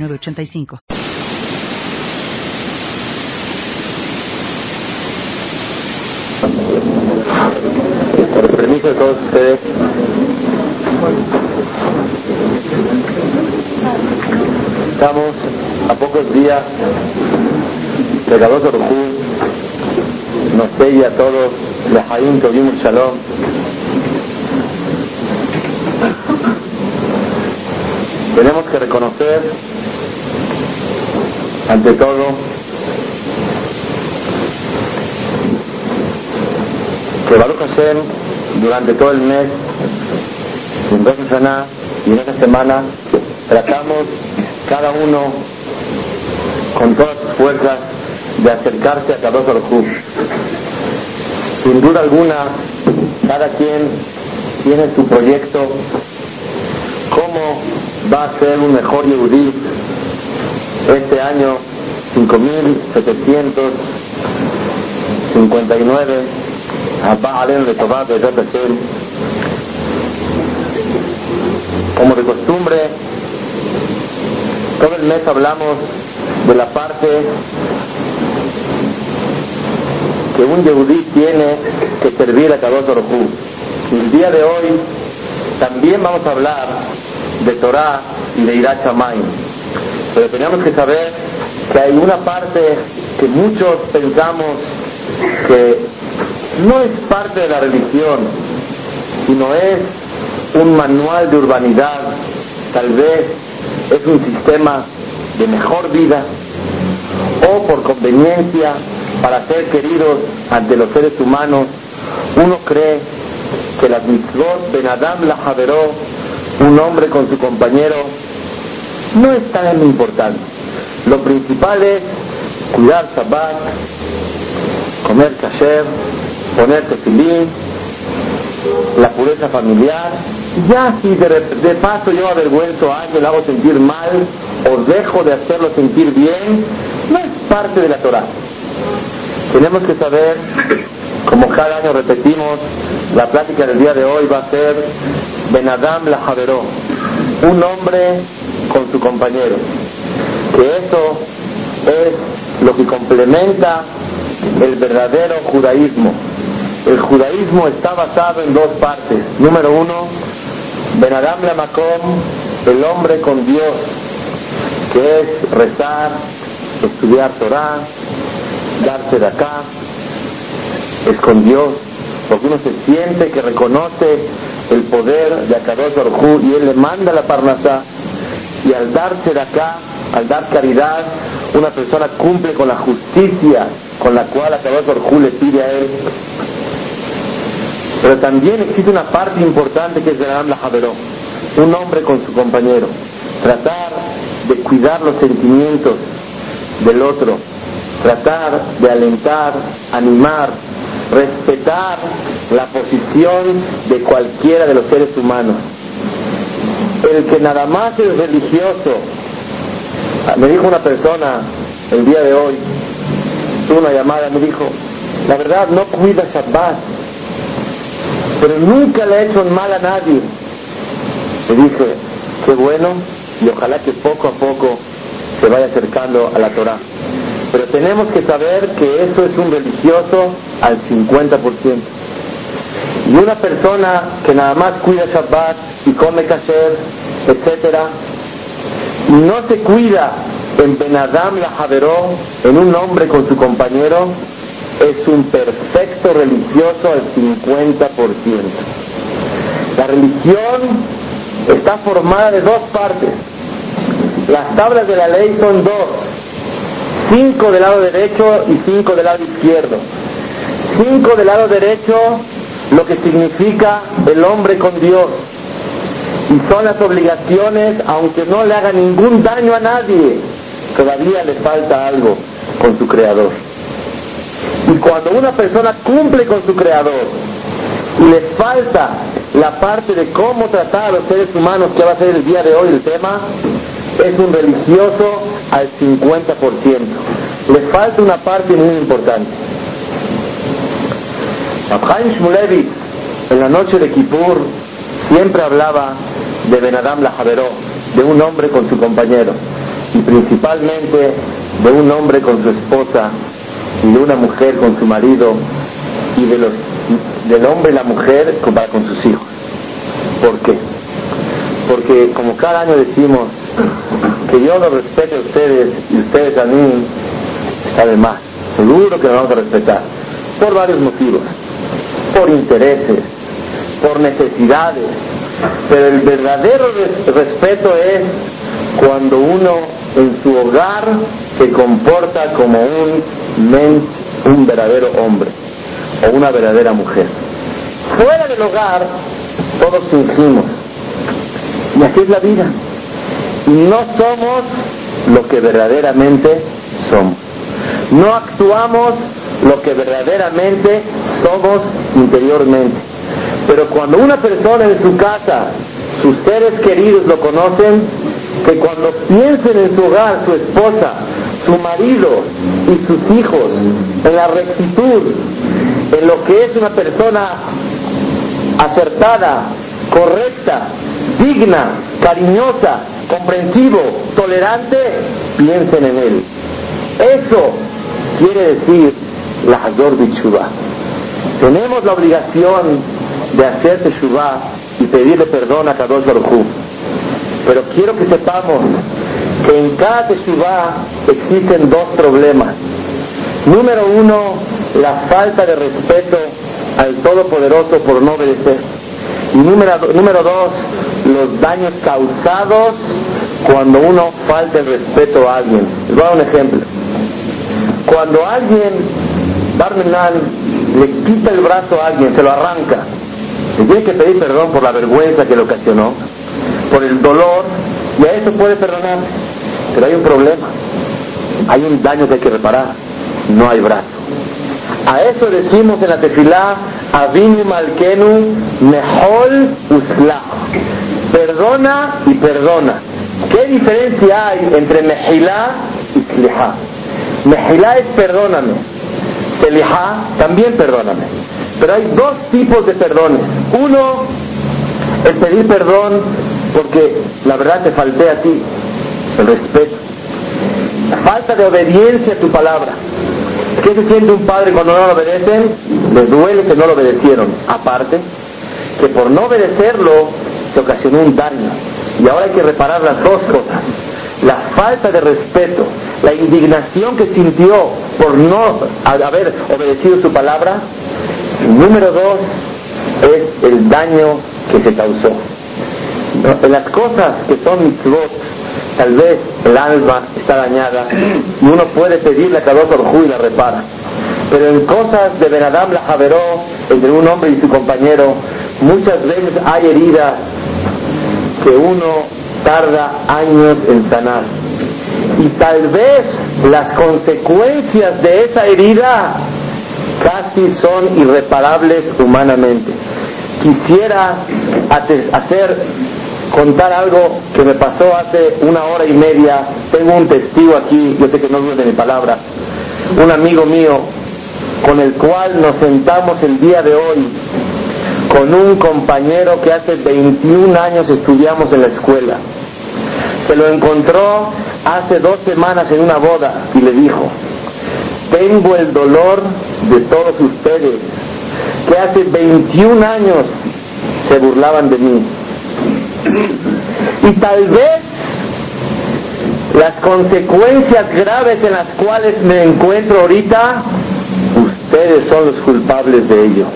906985. Con permiso de todos ustedes, estamos a pocos días de Gadoz Orjú, nos sella a todos, Lejaim Tovim Shalom. Tenemos que reconocer, ante todo, que Baruch Hashem, durante todo el mes, en dos semanas y en esta semana, tratamos cada uno con todas sus fuerzas de acercarse a Kadosh Baruj Sin duda alguna, cada quien tiene su proyecto, cómo va a ser un mejor Yehudí este año 5759 Abba Alem de Tobá de Como de costumbre, todo el mes hablamos de la parte que un yehudí tiene que servir a Kadosh Baruj El día de hoy también vamos a hablar de Torah y de Irat Shamayim. Pero tenemos que saber que hay una parte que muchos pensamos que no es parte de la religión, sino es un manual de urbanidad, tal vez es un sistema de mejor vida o por conveniencia para ser queridos ante los seres humanos, uno cree que las mitzvot Ben Adam la Javeró, un hombre con su compañero, no es tan importante. Lo principal es cuidar Shabbat, comer kasher, poner tefilín, la pureza familiar. Ya si de, paso yo avergüenzo a alguien, lo hago sentir mal o dejo de hacerlo sentir bien, no es parte de la Torah. Tenemos que saber, como cada año repetimos, la plática del día de hoy va a ser Benadam la Javeró, un hombre con su compañero. Que eso es lo que complementa el verdadero judaísmo. El judaísmo está basado en dos partes. Número uno, Benadam la Makom, el hombre con Dios, que es rezar, estudiar Torah, darse de acá, es con Dios, porque uno se siente que reconoce el poder de Akadosh Baruj y él le manda la parnasá y al darse de acá, al dar caridad, una persona cumple con la justicia con la cual Akadosh Baruj le pide a él. Pero también existe una parte importante que es de la Javeró, un hombre con su compañero, tratar de cuidar los sentimientos del otro, tratar de alentar, animar, respetar la posición de cualquiera de los seres humanos. El que nada más es religioso, me dijo una persona el día de hoy, tuvo una llamada, me dijo, la verdad no cuida Shabbat, pero nunca le ha hecho mal a nadie. Le dije, qué bueno, y ojalá que poco a poco se vaya acercando a la Torah. Pero tenemos que saber que eso es un religioso al 50%. Y una persona que nada más cuida Shabbat y come kasher, y no se cuida en Benadam la Javeró, en un hombre con su compañero, es un perfecto religioso al 50%. La religión está formada de dos partes. Las tablas de la ley son dos, cinco del lado derecho y cinco del lado izquierdo. Cinco del lado derecho, lo que significa el hombre con Dios. y son las obligaciones, aunque no le haga ningún daño a nadie, todavía le falta algo con su creador. Y cuando una persona cumple con su creador y le falta la parte de cómo tratar a los seres humanos, que va a ser el día de hoy el tema, es un religioso al 50%. Le falta una parte muy importante. Abhaim Shmulevitz, en la noche de Kippur, siempre hablaba de Benadam Lajaveró, de un hombre con su compañero, y principalmente de un hombre con su esposa, y de una mujer con su marido, y de los, del hombre y la mujer para con sus hijos. ¿Por qué? Porque como cada año decimos que yo los respete a ustedes y ustedes a mí, está de más. Seguro que nos vamos a respetar. Por varios motivos. Por intereses, por necesidades. Pero el verdadero respeto es cuando uno en su hogar se comporta como un mensch, un verdadero hombre o una verdadera mujer. Fuera del hogar, todos fingimos. Y así es la vida. No somos lo que verdaderamente somos. No actuamos lo que verdaderamente somos interiormente. Pero cuando una persona en su casa, sus seres queridos lo conocen, que cuando piensen en su hogar, su esposa, su marido y sus hijos, en la rectitud, en lo que es una persona acertada, correcta, digna, cariñosa, comprensivo, tolerante, piensen en él. Eso quiere decir la Hazor Bichubá. Tenemos la obligación de hacer Teshuvah y pedirle perdón a Kadosh Baruj Pero quiero que sepamos que en cada Teshuvah existen dos problemas. Número uno, la falta de respeto al Todopoderoso por no obedecer. Y número, número dos, los daños causados cuando uno falta el respeto a alguien. Les voy a dar un ejemplo. Cuando alguien, Barmenan, le quita el brazo a alguien, se lo arranca, le tiene que pedir perdón por la vergüenza que le ocasionó, por el dolor, y a eso puede perdonar. Pero hay un problema. Hay un daño que hay que reparar. No hay brazo. A eso decimos en la tefilá, Avinu Malkenu Mehol Usla. Perdona y perdona. ¿Qué diferencia hay entre Mejilá y Slihá? Mejilá es perdóname. Slihá también perdóname. Pero hay dos tipos de perdones. Uno, el pedir perdón porque la verdad te falté a ti, el respeto. Falta de obediencia a tu palabra. ¿Qué se siente un padre cuando no lo obedecen? Le duele que no lo obedecieron. Aparte, que por no obedecerlo se ocasionó un daño. Y ahora hay que reparar las dos cosas. La falta de respeto, la indignación que sintió por no haber obedecido su palabra. Número dos es el daño que se causó. En las cosas que son mitzvot, tal vez el alma está dañada y uno puede pedirle a Kadosh Orjú y la repara. Pero en cosas de Benadam la Javeró, entre un hombre y su compañero, muchas veces hay heridas que uno tarda años en sanar. Y tal vez las consecuencias de esa herida casi son irreparables humanamente. Quisiera hacer contar algo que me pasó hace una hora y media. Tengo un testigo aquí, yo sé que no de mi palabra, un amigo mío con el cual nos sentamos el día de hoy con un compañero que hace 21 años estudiamos en la escuela. Se lo encontró hace dos semanas en una boda y le dijo, tengo el dolor de todos ustedes que hace 21 años se burlaban de mí y tal vez las consecuencias graves en las cuales me encuentro ahorita, ustedes son los culpables de ello.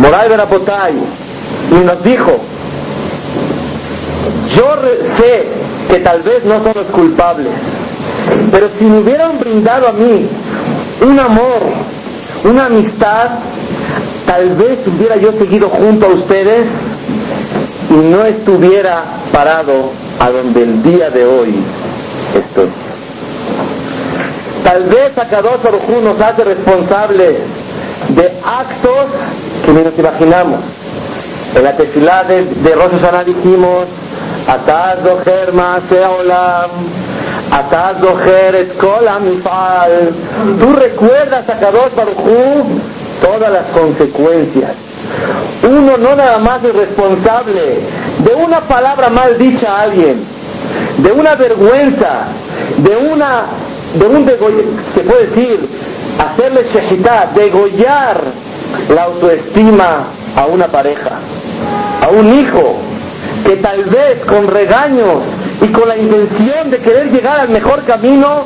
Moray Berapotay y nos dijo, yo sé que tal vez no son los culpables, pero si me hubieran brindado a mí un amor, una amistad, tal vez hubiera yo seguido junto a ustedes y no estuviera parado a donde el día de hoy estoy. Tal vez Akadosh Baruj nos hace responsables de actos que ni nos imaginamos. En la tefilá de, de Rosh Hashanah dijimos, Ataz doher olam, Ataz doher et. Tú recuerdas a Kadosh Baruj todas las consecuencias. Uno no nada más es responsable de una palabra mal dicha a alguien, de una vergüenza, de una, de un se puede decir, hacerle shehitá, degollar la autoestima a una pareja, a un hijo, que tal vez con regaños y con la intención de querer llegar al mejor camino,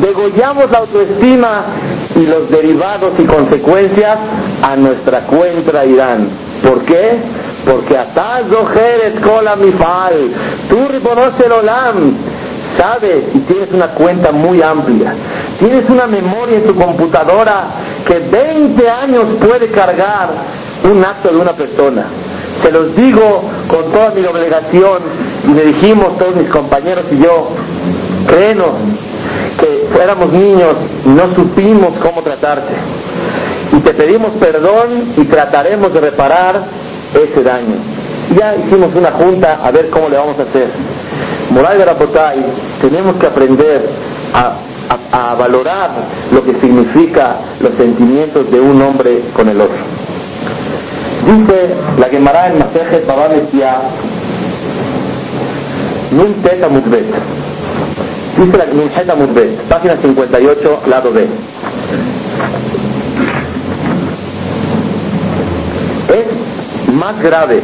degollamos la autoestima y los derivados y consecuencias a nuestra cuenta irán. ¿Por qué? Porque ataz cola mifal, tú ribonos el sabes y tienes una cuenta muy amplia, tienes una memoria en tu computadora que 20 años puede cargar un acto de una persona. Se los digo con toda mi obligación y me dijimos todos mis compañeros y yo, créenos que éramos niños y no supimos cómo tratarte. Y te pedimos perdón y trataremos de reparar ese daño. Ya hicimos una junta a ver cómo le vamos a hacer. Moral de Rapotay, tenemos que aprender a, a, valorar lo que significa los sentimientos de un hombre con el otro. Dice la Gemara en Masejet Baba Metia, Nun Teta Mutbet. Dice la Nun Mutbet, página 58, lado B. Es más grave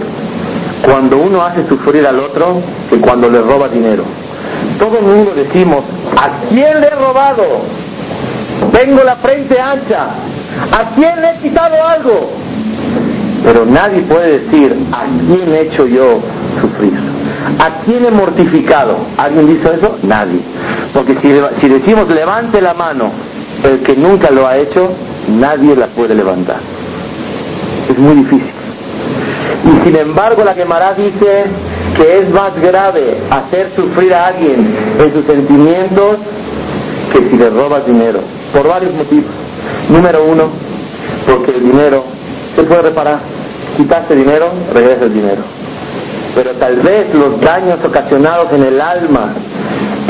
cuando uno hace sufrir al otro que cuando le roba dinero. Todo el mundo decimos, ¿a quién le he robado? Tengo la frente ancha. ¿A quién le he quitado algo? Pero nadie puede decir, ¿a quién he hecho yo sufrir? ¿A quién he mortificado? ¿Alguien dice eso? Nadie. Porque si, si decimos levante la mano, el que nunca lo ha hecho, nadie la puede levantar. Es muy difícil. Y sin embargo la Gemara dice que es más grave hacer sufrir a alguien en sus sentimientos que si le robas dinero. Por varios motivos. Número uno, porque el dinero se puede reparar. Quitaste dinero, regresa el dinero. Pero tal vez los daños ocasionados en el alma,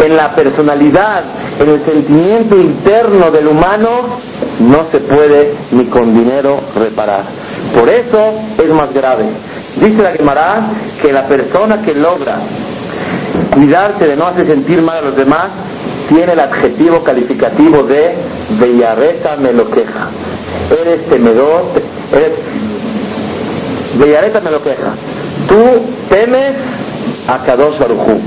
en la personalidad, en el sentimiento interno del humano, no se puede ni con dinero reparar. Por eso es más grave. Dice la Gemara que la persona que logra cuidarse de no hacer sentir mal a los demás tiene el adjetivo calificativo de Bellareta me lo queja. Eres temedor, eres Bellareta me lo queja. Tú temes a Kadosh Barujú.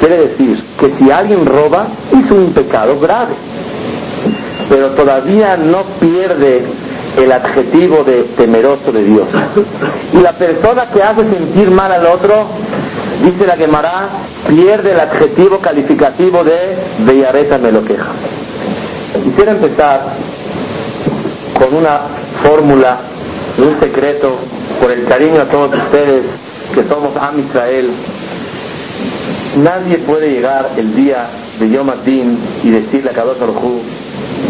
Quiere decir que si alguien roba, hizo un pecado grave. Pero todavía no pierde el adjetivo de temeroso de Dios. Y la persona que hace sentir mal al otro, dice la Gemara, pierde el adjetivo calificativo de Bellareta me lo queja. Quisiera empezar con una fórmula, un secreto, por el cariño a todos ustedes que somos Am Israel. Nadie puede llegar el día de Yom Adin y decirle a Kadosh Baruj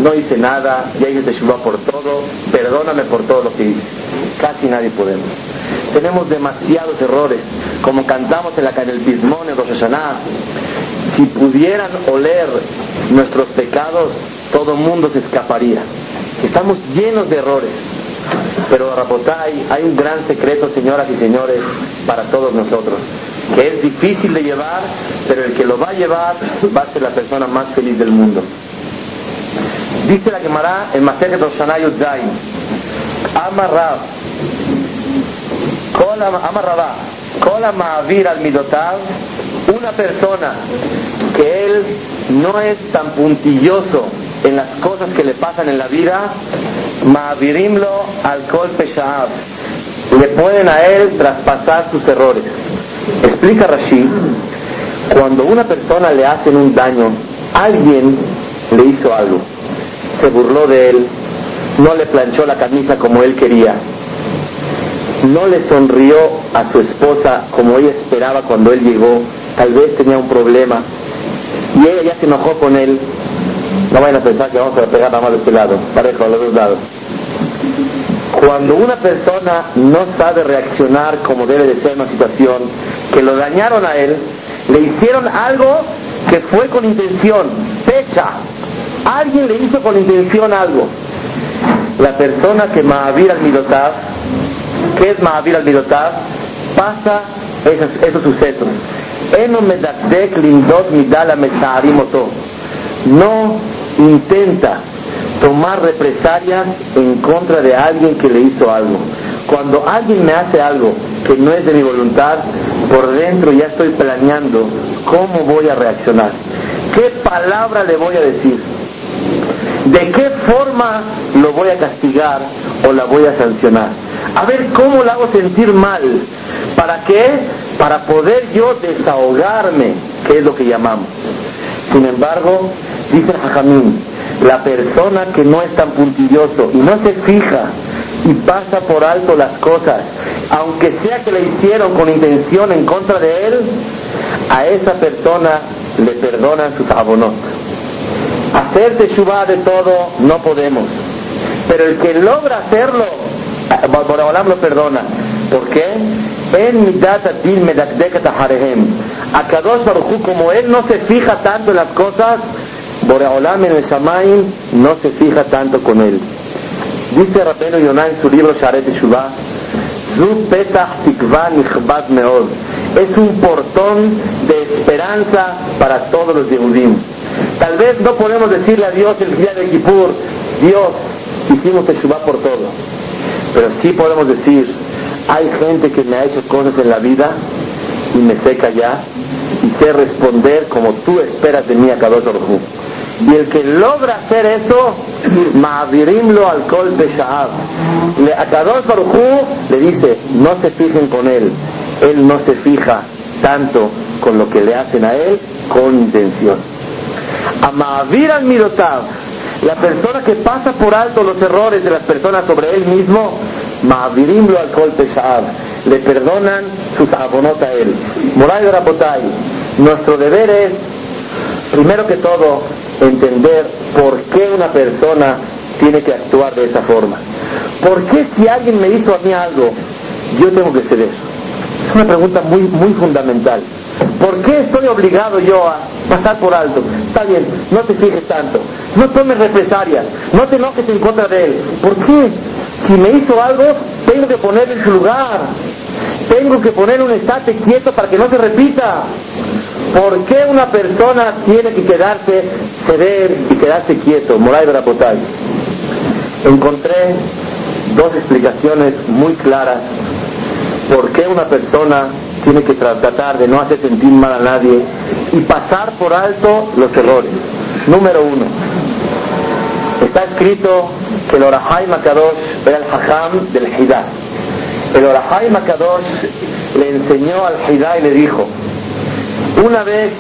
no hice nada, ya hice Teshuvah por todo, perdóname por todo lo que hice. Casi nadie podemos. Tenemos demasiados errores, como cantamos en, la, en el Pismón, en Rosh. Si pudieran oler nuestros pecados, todo mundo se escaparía. Estamos llenos de errores. Pero Rapotay, hay un gran secreto, señoras y señores, para todos nosotros, que es difícil de llevar, pero el que lo va a llevar va a ser la persona más feliz del mundo. Dice la Gemara en Masejet Roshanay Yudzain, Amarrab, Amarrabá, Kola Ma'avir al Midotav, una persona que él no es tan puntilloso en las cosas que le pasan en la vida, Ma'avirimlo al Kol Peshaab, le pueden a él traspasar sus errores. Explica Rashid, cuando una persona le hacen un daño, alguien le hizo algo se burló de él, no le planchó la camisa como él quería. no le sonrió a su esposa como ella esperaba cuando él llegó, tal vez tenía un problema, y ella ya se enojó con él, no vayan a pensar que vamos a pegar nada más de este lado, parejo a los dos lados. Cuando una persona no sabe reaccionar como debe de ser una situación, que lo dañaron a él, le hicieron algo que fue con intención, fecha. Alguien le hizo con intención algo. La persona que Mahavir al Midotav, ¿qué es Mahavir al Midotav? Pasa esos, esos sucesos. No intenta tomar represalias en contra de alguien que le hizo algo. Cuando alguien me hace algo que no es de mi voluntad, por dentro ya estoy planeando cómo voy a reaccionar, qué palabra le voy a decir, de qué forma lo voy a castigar o la voy a sancionar. A ver cómo la hago sentir mal. ¿Para qué? Para poder yo desahogarme, que es lo que llamamos. Sin embargo, dice Jajamín, la persona que no es tan puntilloso y no se fija y pasa por alto las cosas, aunque sea que le hicieron con intención en contra de él, a esa persona le perdonan sus abonos. Hacer teshuva de todo no podemos, pero el que logra hacerlo, Boraholam lo perdona. ¿Por qué? En medakdekat aharehem. A Kadosh Baruj como él no se fija tanto en las cosas, Boraholam en el Shamaim no se fija tanto con él. Dice Rabenu Yonah en su libro Sharet Teshuvah, Zu petach tikva meod. Es un portón de esperanza para todos los Yehudim. Tal vez no podemos decirle a Dios el día de Kippur, Dios, hicimos Teshuvah por todo. Pero sí podemos decir, hay gente que me ha hecho cosas en la vida y me sé callar y sé responder como tú esperas de mí a Kadosh Baruj y el que logra hacer eso, Ma'avirimlo al Kol Le A Kadosh Baruj le dice, no se fijen con él. Él no se fija tanto con lo que le hacen a él con intención. A Ma'avir al Mirotav, la persona que pasa por alto los errores de las personas sobre él mismo, Ma'avirimlo al Kol Le perdonan sus abonot a él. Moray Rabotay, nuestro deber es, primero que todo, entender por qué una persona tiene que actuar de esa forma. ¿Por qué si alguien me hizo a mí algo, yo tengo que ceder? Es una pregunta muy, muy fundamental. ¿Por qué estoy obligado yo a pasar por alto? Está bien, no te fijes tanto, no tomes represalias, no te enojes en contra de él. ¿Por qué? Si me hizo algo, tengo que ponerle en su lugar. Tengo que poner un estate quieto para que no se repita. ¿Por qué una persona tiene que quedarse, ceder y quedarse quieto? Moray. Encontré dos explicaciones muy claras por qué una persona tiene que tratar de no hacer sentir mal a nadie y pasar por alto los errores. Número uno, está escrito que el Orahai Makadosh era el Hajam del Hidá. El Orahai Makadosh le enseñó al Hidá y le dijo, una vez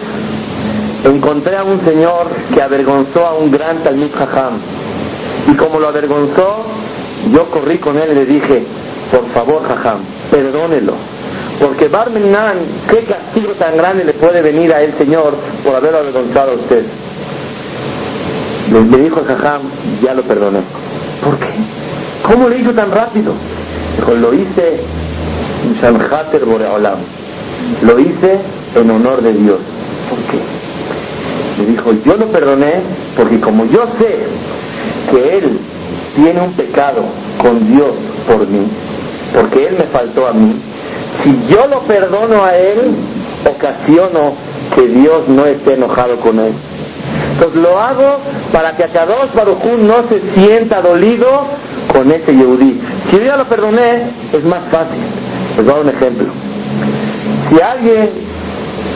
encontré a un señor que avergonzó a un gran Talmud Jajam. Y como lo avergonzó, yo corrí con él y le dije, por favor Jajam, perdónelo. Porque Barmenan, ¿qué castigo tan grande le puede venir a él, Señor, por haberlo avergonzado a usted? Le, dijo el Jajam, ya lo perdoné. ¿Por qué? ¿Cómo le hizo tan rápido? Dijo, lo hice Boreolam. Lo hice en honor de Dios. ¿Por qué? Le dijo, yo lo perdoné porque como yo sé que él tiene un pecado con Dios por mí, porque él me faltó a mí, si yo lo perdono a él, ocasiono que Dios no esté enojado con él. Entonces lo hago para que Akadosh Baruj no se sienta dolido con ese Yehudí. Si yo ya lo perdoné, es más fácil. Les voy a dar un ejemplo. Si alguien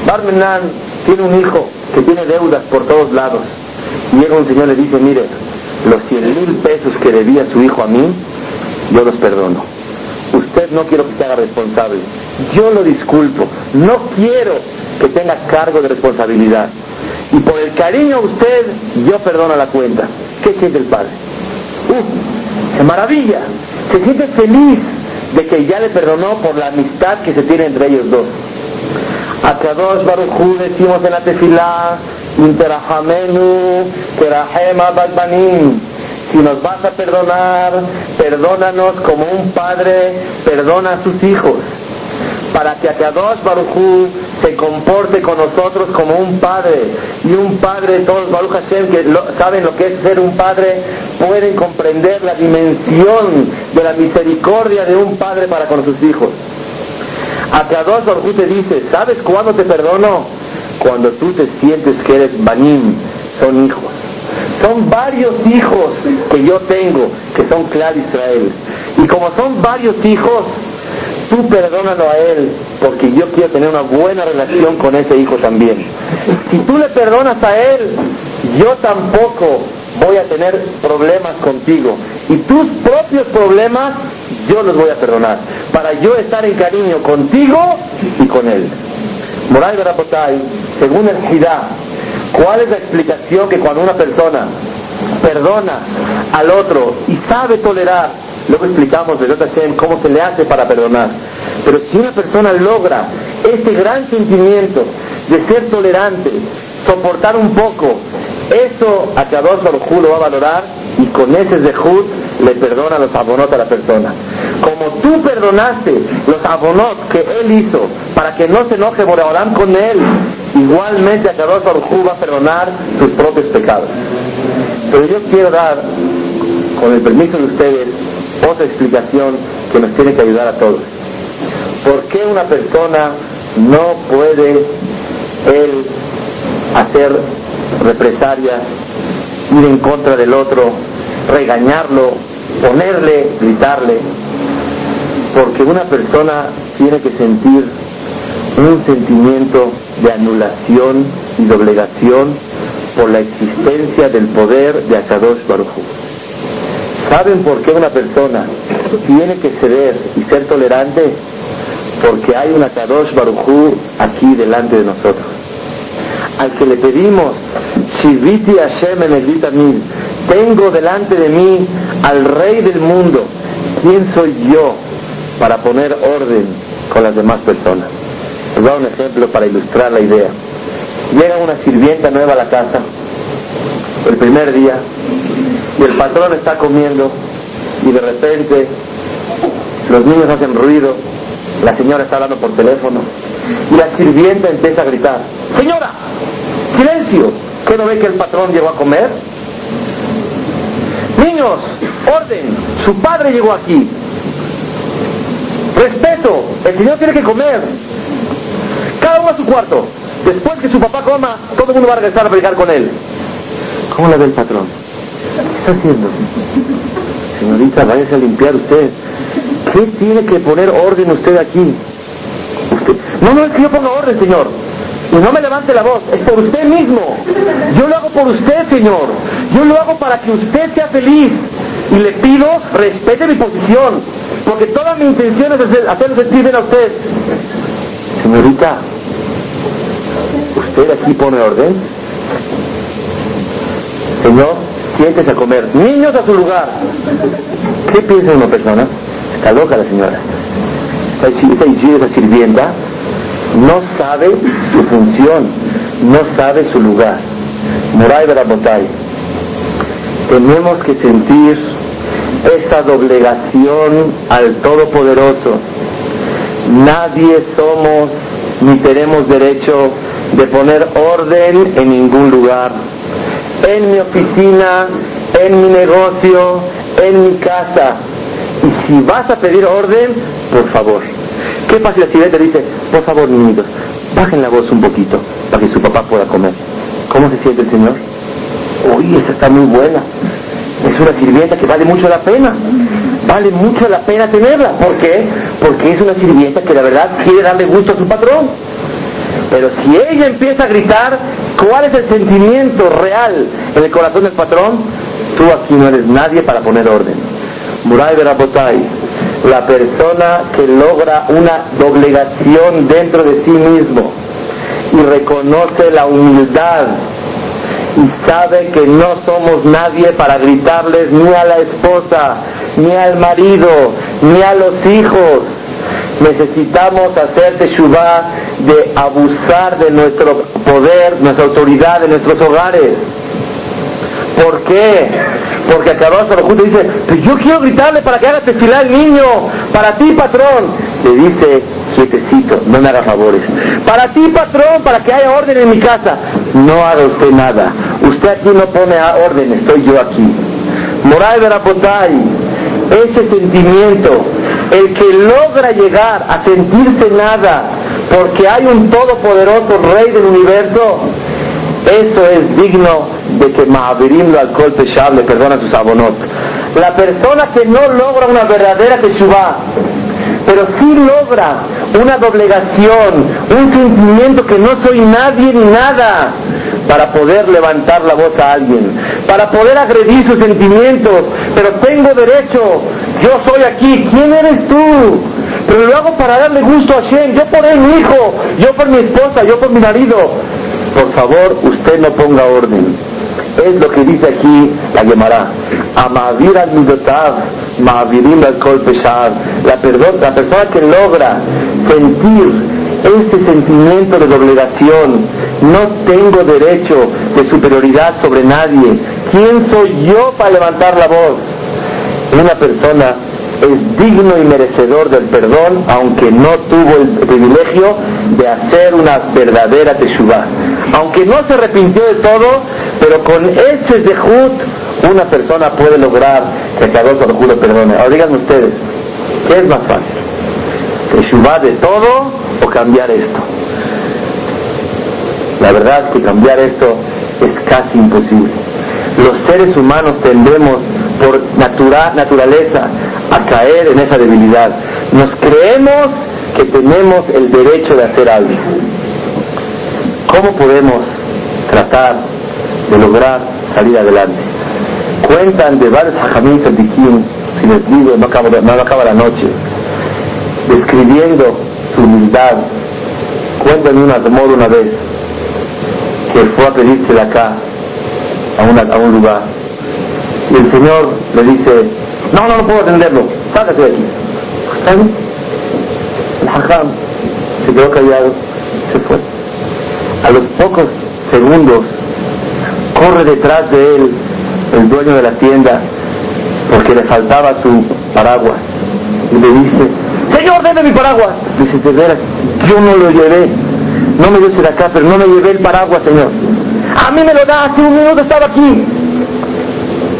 Barmenan tiene un hijo que tiene deudas por todos lados. Y llega un señor y le dice, mire, los 100 mil pesos que debía su hijo a mí, yo los perdono. Usted no quiero que se haga responsable. Yo lo disculpo. No quiero que tenga cargo de responsabilidad. Y por el cariño a usted, yo perdono la cuenta. ¿Qué siente el padre? ¡Uh! ¡Se maravilla! Se siente feliz de que ya le perdonó por la amistad que se tiene entre ellos dos. A Kadosh Baruchu decimos en la tefilá, Interahamenu, Kerahema Balbanim. Si nos vas a perdonar, perdónanos como un padre perdona a sus hijos para que Akadosh Baruchu se comporte con nosotros como un padre. Y un padre, todos Baruch Hashem que saben lo que es ser un padre, pueden comprender la dimensión de la misericordia de un padre para con sus hijos. Akadosh Baruchu te dice, ¿sabes cuándo te perdono? Cuando tú te sientes que eres banim, son hijos. Son varios hijos que yo tengo, que son Clar Israel. Y como son varios hijos, tú perdónalo a él, porque yo quiero tener una buena relación con ese hijo también. Si tú le perdonas a él, yo tampoco voy a tener problemas contigo. Y tus propios problemas, yo los voy a perdonar. Para yo estar en cariño contigo y con él. Moral Barapotay, según el Hidá, ¿cuál es la explicación que cuando una persona perdona al otro y sabe tolerar Luego explicamos de Hashem cómo se le hace para perdonar. Pero si una persona logra este gran sentimiento de ser tolerante, soportar un poco, eso a Kadosh Baruj lo va a valorar y con ese zehut le perdona los abonot a la persona. Como tú perdonaste los abonot que él hizo para que no se enoje Boreolam con él, igualmente a Kadosh Baruj va a perdonar sus propios pecados. Pero yo quiero dar, con el permiso de ustedes, otra explicación que nos tiene que ayudar a todos. ¿Por qué una persona no puede él hacer represalias, ir en contra del otro, regañarlo, ponerle, gritarle? Porque una persona tiene que sentir un sentimiento de anulación y doblegación por la existencia del poder de Akadosh Baruj ¿Saben por qué una persona tiene que ceder y ser tolerante? Porque hay una Kadosh Barujú aquí delante de nosotros. Al que le pedimos, Shiviti Hashem en tengo delante de mí al Rey del mundo. ¿Quién soy yo para poner orden con las demás personas? Les voy a dar un ejemplo para ilustrar la idea. Llega una sirvienta nueva a la casa, el primer día, y el patrón está comiendo y de repente los niños hacen ruido, la señora está hablando por teléfono y la sirvienta empieza a gritar, señora, silencio, ¿qué no ve que el patrón llegó a comer? Niños, orden, su padre llegó aquí. Respeto, el señor tiene que comer. Cada uno a su cuarto. Después que su papá coma, todo el mundo va a regresar a brincar con él. ¿Cómo le ve el patrón? ¿Qué está haciendo? Señorita, váyase a limpiar usted. ¿Qué tiene que poner orden usted aquí? No, no es que yo ponga orden, señor. Y no me levante la voz, es por usted mismo. Yo lo hago por usted, señor. Yo lo hago para que usted sea feliz. Y le pido, respete mi posición. Porque toda mi intención es hacerlo sentir bien a usted. Señorita, ¿usted aquí pone orden? Señor, siéntese a comer. Niños a su lugar. ¿Qué piensa una persona? Está loca la señora. Esa, esa sirvienta no sabe su función, no sabe su lugar. Moray Barabotay. Tenemos que sentir esa doblegación al Todopoderoso. Nadie somos ni tenemos derecho de poner orden en ningún lugar en mi oficina, en mi negocio, en mi casa. Y si vas a pedir orden, por favor. ¿Qué si la sirvienta dice, por favor, niñitos, bajen la voz un poquito para que su papá pueda comer? ¿Cómo se siente el Señor? Uy, esa está muy buena. Es una sirvienta que vale mucho la pena. Vale mucho la pena tenerla. ¿Por qué? Porque es una sirvienta que la verdad quiere darle gusto a su patrón. Pero si ella empieza a gritar, ¿cuál es el sentimiento real en el corazón del patrón? Tú aquí no eres nadie para poner orden. Muray Berabotay, la persona que logra una doblegación dentro de sí mismo y reconoce la humildad y sabe que no somos nadie para gritarles ni a la esposa, ni al marido, ni a los hijos. Necesitamos hacer teshuvah de abusar de nuestro poder, nuestra autoridad en nuestros hogares. ¿Por qué? Porque Akadosh Baruj te dice, pues yo quiero gritarle para que haga tefilá al niño, para ti patrón. Le dice, quietecito, no me haga favores. Para ti patrón, para que haya orden en mi casa. No haga usted nada. Usted aquí no pone orden, estoy yo aquí. Moray Verapotay, ese sentimiento, el que logra llegar a sentirse nada, porque hay un todopoderoso rey del universo, eso es digno de que Mahavirim lo alcohol Peshab le perdona sus abonot. La persona que no logra una verdadera Teshuvah, pero sí logra una doblegación, un sentimiento que no soy nadie ni nada, para poder levantar la voz a alguien, para poder agredir sus sentimientos, pero tengo derecho, yo soy aquí, ¿quién eres tú? Pero lo hago para darle gusto a Shem, yo por él, mi hijo, yo por mi esposa, yo por mi marido. Por favor, usted no ponga orden. Es lo que dice aquí la Gemara. Amavir al midotav, ma'avirim al kol La, la persona que logra sentir ese sentimiento de doblegación, no tengo derecho de superioridad sobre nadie. ¿Quién soy yo para levantar la voz? Una persona es digno y merecedor del perdón, aunque no tuvo el privilegio de hacer una verdadera teshuvah. Aunque no se arrepintió de todo, pero con ese zehut una persona puede lograr que cada dos lo perdone. Ahora díganme ustedes, ¿qué es más fácil? ¿Teshuvah de todo o cambiar esto? La verdad es que cambiar esto es casi imposible. Los seres humanos tendemos por naturaleza a caer en esa debilidad. Nos creemos que tenemos el derecho de hacer algo. ¿Cómo podemos tratar de lograr salir adelante? Cuentan de varios hajamim si les digo, no acaba, no acaba la noche, describiendo su humildad. Cuentan una modo una vez que fue a pedírsela acá, a, una, a un lugar. Y el Señor le dice, no, no, no puedo atenderlo. Sácate de aquí. El hajam se quedó callado, se fue. A los pocos segundos corre detrás de él el dueño de la tienda porque le faltaba su paraguas y le dice, Señor, deme mi paraguas. Dice, de veras, yo no lo llevé. No me dio acá, pero no me llevé el paraguas, Señor. A mí me lo da, hace un minuto estaba aquí.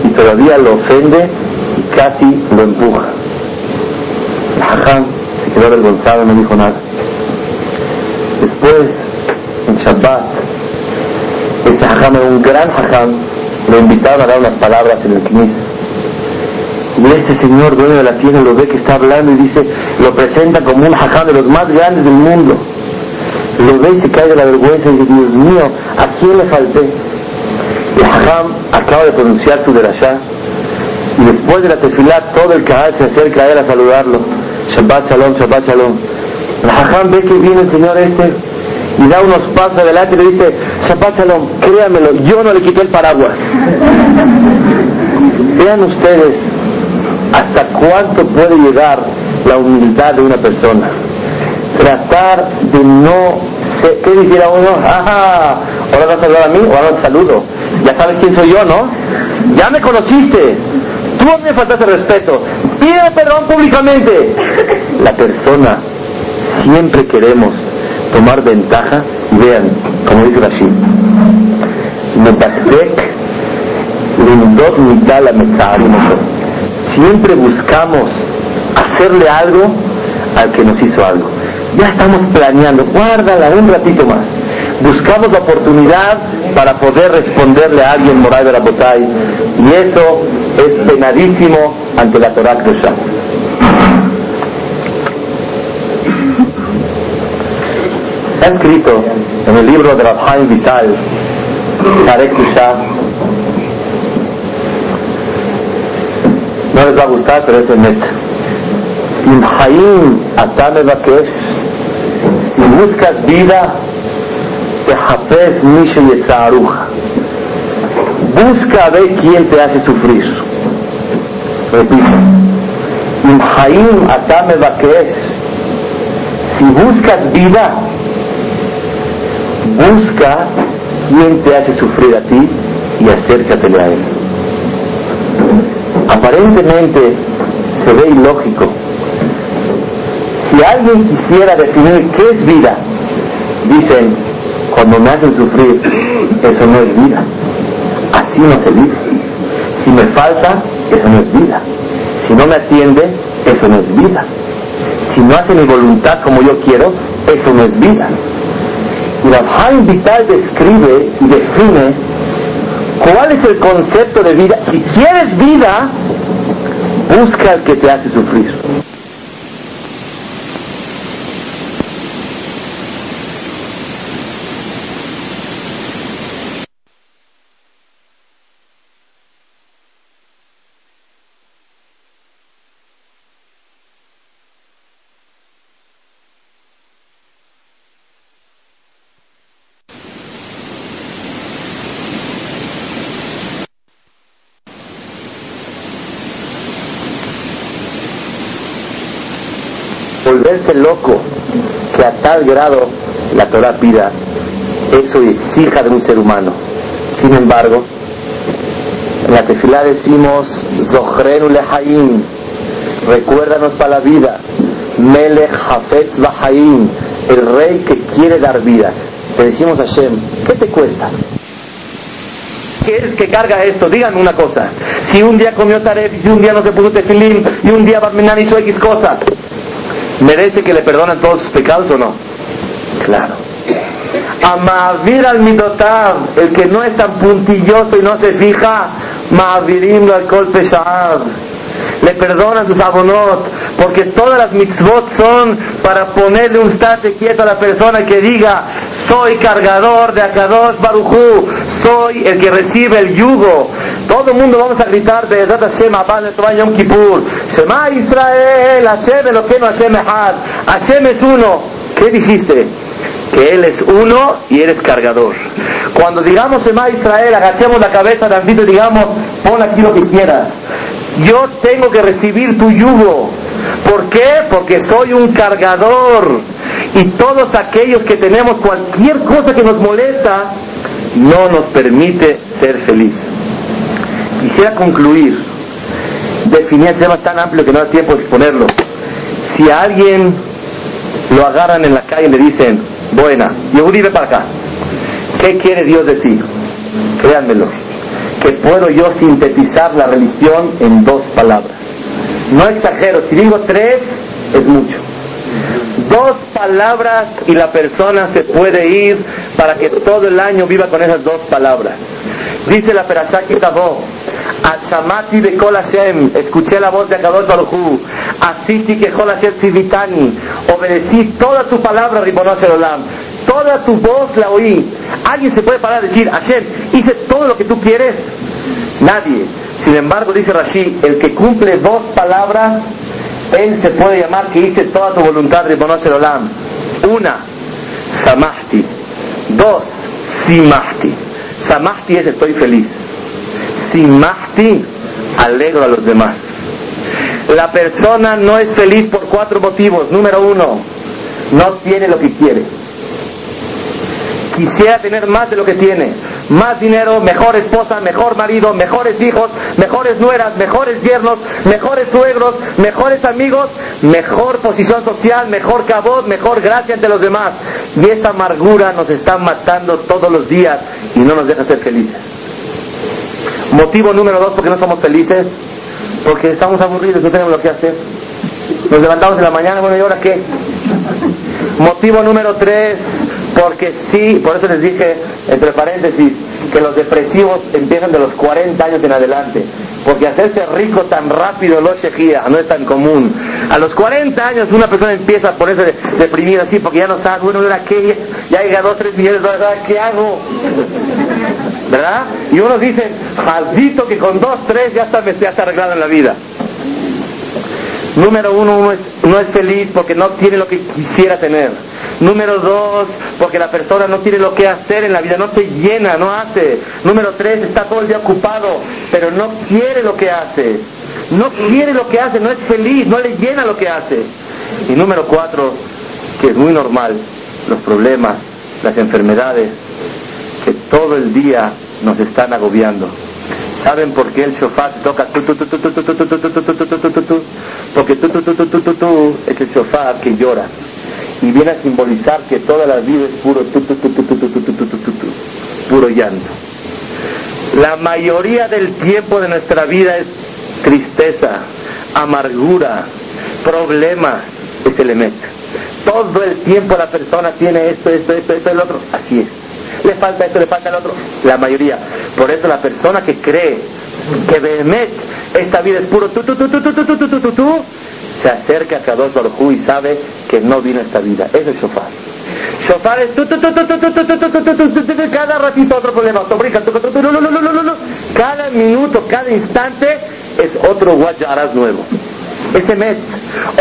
Y todavía lo ofende casi lo empuja. Hajam se quedó avergonzado, no dijo nada. Después, en Shabbat, este hajam era un gran hajam, lo invitaron a dar unas palabras en el Knis. Y este señor dueño de la tienda lo ve que está hablando y dice, lo presenta como un hajam de los más grandes del mundo. Lo ve y se cae de la vergüenza y dice, Dios mío, ¿a quién le falté? El hajam acaba de pronunciar su derashá y después de la tefilá, todo el Kahal se acerca a él a saludarlo. Shabbat Shalom, Shabbat Shalom. El Hajam ve que viene el señor este y da unos pasos adelante y le dice, Shalom, créamelo, yo no le quité el paraguas. Vean ustedes hasta cuánto puede llegar la humildad de una persona. Tratar de no... ¿Qué dijera uno? Ajá, ahora vas a saludar a mí o ahora te saludo. Ya sabes quién soy yo, ¿no? Ya me conociste Tú me faltaste respeto. Pide perdón públicamente. La persona, siempre queremos tomar ventaja. Vean, como dice Rashid, Siempre buscamos hacerle algo al que nos hizo algo. Ya estamos planeando, guárdala un ratito más. Buscamos la oportunidad para poder responderle a alguien moral de la botay y eso es penadísimo ante la Torah. Está escrito en el libro de Rabhaim Vital, Tarek no les va a gustar, pero es el emet. Im Haim Atamevakesh, si buscas vida, te hafez Mishe Yetzaruja. Busca ver quién te hace sufrir. Repito. Im que es si buscas vida, busca quién te hace sufrir a ti y acércatele a él. Aparentemente se ve ilógico. Si alguien quisiera definir qué es vida, dicen, cuando me hacen sufrir, eso no es vida. Así no se vive. Si me falta, eso no es vida. Si no me atiende, eso no es vida. Si no hace mi voluntad como yo quiero, eso no es vida. Rabhaim Vital describe y define cuál es el concepto de vida. Si quieres vida, busca al que te hace sufrir. Volverse loco que a tal grado la Torah pida eso y exija de un ser humano. Sin embargo, en la tefilá decimos, Zohrenu lehaim, recuérdanos para la vida, Melech Hafetz Bahaim, el rey que quiere dar vida. Te decimos a Hashem, ¿qué te cuesta? ¿Qué es que carga esto? Díganme una cosa. Si un día comió taref, y un día no se puso tefilim, y un día Barminan hizo X cosa, ¿merece que le perdonan todos sus pecados o no? Claro. Amavir al midotav, el que no es tan puntilloso y no se fija, ma'avirim al kol Le perdonan sus abonot, porque todas las mitzvot son para ponerle un state quieto a la persona que diga, soy cargador de Akadosh Baruchu, soy el que recibe el yugo. Todo el mundo vamos a gritar de Hashem Abba Yom Kippur, Shema Israel, Hashem no Hashem Ehad, Hashem es uno. ¿Qué dijiste? Que Él es uno y eres cargador. Cuando digamos Shema Israel, agachemos la cabeza de y digamos, pon aquí lo que quieras. Yo tengo que recibir tu yugo. ¿Por qué? Porque soy un cargador. Y todos aquellos que tenemos cualquier cosa que nos molesta, no nos permite ser feliz. Quisiera concluir, definir el tema tan amplio que no da tiempo de exponerlo. Si a alguien lo agarran en la calle y le dicen, buena, Yehudi, ve para acá, ¿qué quiere Dios de ti? Créanmelo, que puedo yo sintetizar la religión en dos palabras. No exagero, si digo tres, es mucho. Dos palabras y la persona se puede ir para que todo el año viva con esas dos palabras. Dice la Perashá Kitabó, Ashamati de Kol Hashem, escuché la voz de Akadosh Baruchu, Asiti que Kol Hashem Sivitani, obedecí toda tu palabra, Ribonos Olam, toda tu voz la oí. ¿Alguien se puede parar a decir, Hashem, hice todo lo que tú quieres? Nadie. Sin embargo, dice Rashi, el que cumple dos palabras, él se puede llamar que hice toda tu voluntad, Ribonos Olam. Una, Samahti. Dos, Simahti. Samahti es estoy feliz. Simahti, alegro a los demás. La persona no es feliz por cuatro motivos. Número uno, no tiene lo que quiere. Quisiera tener más de lo que tiene. Más dinero, mejor esposa, mejor marido, mejores hijos, mejores nueras, mejores yernos, mejores suegros, mejores amigos, mejor posición social, mejor cabot, mejor gracia ante los demás. Y esa amargura nos está matando todos los días y no nos deja ser felices. Motivo número dos, porque no somos felices, porque estamos aburridos, no tenemos lo que hacer. Nos levantamos en la mañana, bueno, ¿y ahora qué? Motivo número tres, porque sí, por eso les dije, entre paréntesis, que los depresivos empiezan de los 40 años en adelante. Porque hacerse rico tan rápido lo shejía, no es tan común. A los 40 años una persona empieza a ponerse deprimida así porque ya no sabe, bueno, ¿ahora qué? Ya llega 2, 3 millones de dólares, ¿qué hago? ¿Verdad? Y uno dice, maldito que con 2, 3 ya está, ya está arreglado en la vida. Número uno, uno no es feliz porque no tiene lo que quisiera tener. Número dos, porque la persona no tiene lo que hacer en la vida, no se llena, no hace. Número tres, está todo el día ocupado, pero no quiere lo que hace. No quiere lo que hace, no es feliz, no le llena lo que hace. Y número cuatro, que es muy normal, los problemas, las enfermedades, que todo el día nos están agobiando. ¿Saben por qué el shofar se toca Porque tu es el shofar que llora y viene a simbolizar que toda la vida es puro puro llanto. La mayoría del tiempo de nuestra vida es tristeza, amargura, problemas, es el emet. Todo el tiempo la persona tiene esto, esto, esto, esto, el otro, así es le falta esto, le falta el otro, la mayoría. Por eso la persona que cree que Behemet, esta vida es puro tú, tú, tú, tú, tú, tú, tú, tú, tú, tú, se acerca a Kadosh Baruj y sabe que no vino esta vida. Es el shofar. Shofar es cada ratito otro problema. Cada minuto, cada instante es otro guayaraz nuevo ese mes,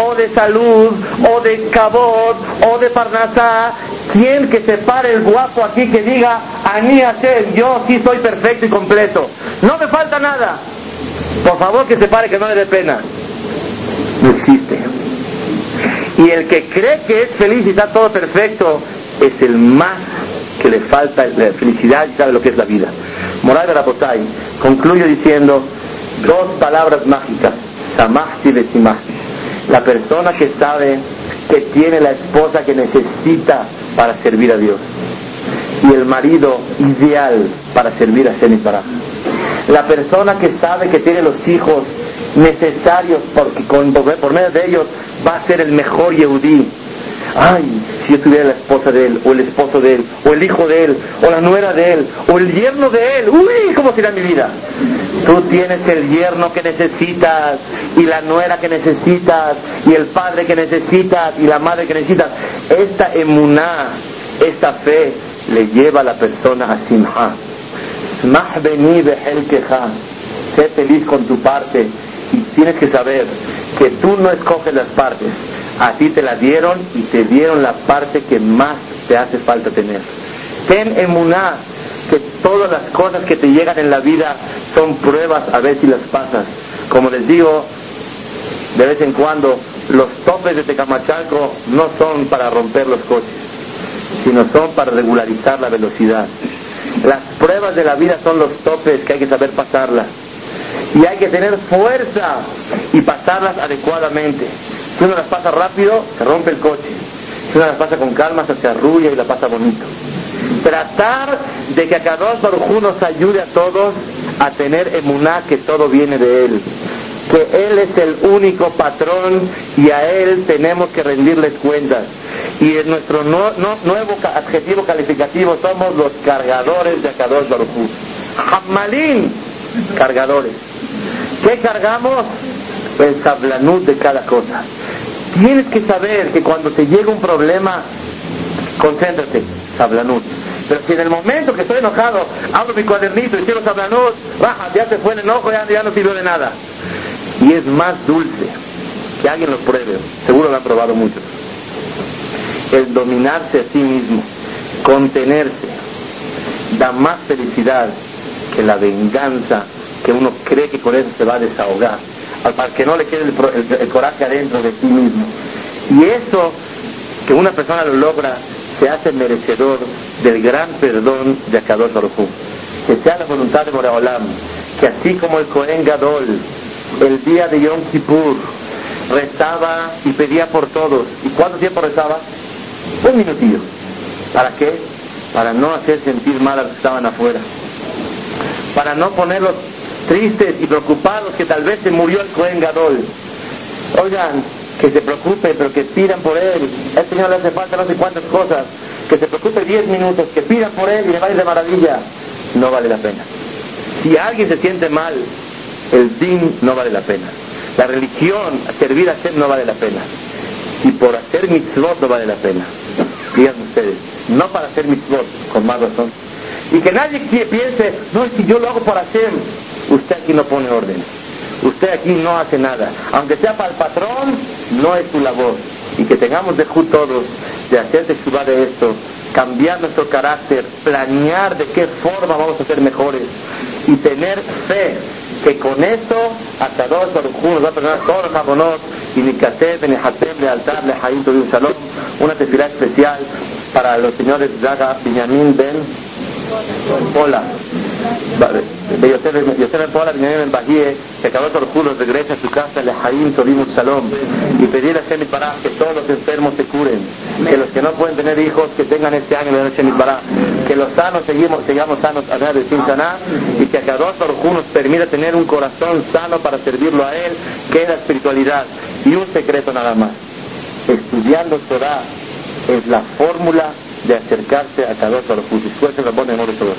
o de salud, o de cabot, o de parnasá, quien que se pare el guapo aquí que diga, a mí hacer, yo sí soy perfecto y completo, no me falta nada, por favor que se pare que no le dé pena, no existe. Y el que cree que es feliz y está todo perfecto, es el más que le falta la felicidad y sabe lo que es la vida. Moral de la Botay concluye diciendo dos palabras mágicas la persona que sabe que tiene la esposa que necesita para servir a Dios. Y el marido ideal para servir a Shem La persona que sabe que tiene los hijos necesarios porque con, por medio de ellos va a ser el mejor Yehudí ay, si yo tuviera la esposa de él, o el esposo de él, o el hijo de él, o la nuera de él, o el yerno de él, uy, ¿cómo será mi vida? Tú tienes el yerno que necesitas, y la nuera que necesitas, y el padre que necesitas, y la madre que necesitas. Esta emuná, esta fe, le lleva a la persona a simha. Sé feliz con tu parte, y tienes que saber que tú no escoges las partes, a ti te la dieron y te dieron la parte que más te hace falta tener. Ten emuná que todas las cosas que te llegan en la vida son pruebas a ver si las pasas. Como les digo, de vez en cuando, los topes de Tecamachalco no son para romper los coches, sino son para regularizar la velocidad. Las pruebas de la vida son los topes que hay que saber pasarlas. Y hay que tener fuerza y pasarlas adecuadamente. Si uno las pasa rápido, se rompe el coche. Si uno las pasa con calma, se arrulla y la pasa bonito. Tratar de que a Kadosh Baruj nos ayude a todos a tener emuná que todo viene de Él. Que Él es el único patrón y a Él tenemos que rendirles cuentas. Y en nuestro nuevo adjetivo calificativo somos los cargadores de Akadosh Baruj Hamalín, cargadores. ¿Qué cargamos? El sablanut de cada cosa. Tienes que saber que cuando te llega un problema, concéntrate, sablanut. Pero si en el momento que estoy enojado, abro mi cuadernito y quiero sablanut, baja, ya se fue el enojo, ya, ya no sirve de nada. Y es más dulce, que alguien lo pruebe, seguro lo han probado muchos. El dominarse a sí mismo, contenerse, da más felicidad que la venganza que uno cree que con eso se va a desahogar para que no le quede el, coraje adentro de sí mismo. Y eso, que una persona lo logra, se hace merecedor del gran perdón de Akadosh Baruj Que sea la voluntad de Boreolam, que así como el Cohen Gadol, el día de Yom Kippur, rezaba y pedía por todos. ¿Y cuánto tiempo rezaba? Un minutillo. ¿Para qué? Para no hacer sentir mal a los que estaban afuera. Para no ponerlos tristes y preocupados que tal vez se murió el Cohen Gadol. Oigan, que se preocupe, pero que pidan por él. El Señor le hace falta no sé cuántas cosas. Que se preocupe 10 minutos, que pidan por él y le vaya de maravilla. No vale la pena. Si alguien se siente mal, el din no vale la pena. La religión, servir a Hashem no vale la pena. Y por hacer mitzvot no vale la pena. Digan ustedes, no para hacer mitzvot, con más razón. Y que nadie piense, no, es que yo lo hago por Hashem usted aquí no pone orden. Usted aquí no hace nada. Aunque sea para el patrón, no es su labor. Y que tengamos de todos de hacer de de esto, cambiar nuestro carácter, planear de qué forma vamos a ser mejores y tener fe que con esto hasta dos nos va a perdonar todos los jabonos y ni Benehatem, Lealtar, Lehaim, un salón, una tefilá especial para los señores Zaga, Binyamin, Ben, Pola, Binyamin Ben Bahie, que acabó por culos, regresa a su casa, Todim, un salón, y Shem para que todos los enfermos se curen, que los que no pueden tener hijos, que tengan este año de Shem para que los sanos seguimos, sigamos sanos a de Sin Saná, y que a cada por nos permita tener un corazón sano para servirlo a Él, que es la espiritualidad. Y un secreto nada más, estudiando Torah es la fórmula de acercarse a Kadosh Baruj Hu. Dispuesto la pone en todo.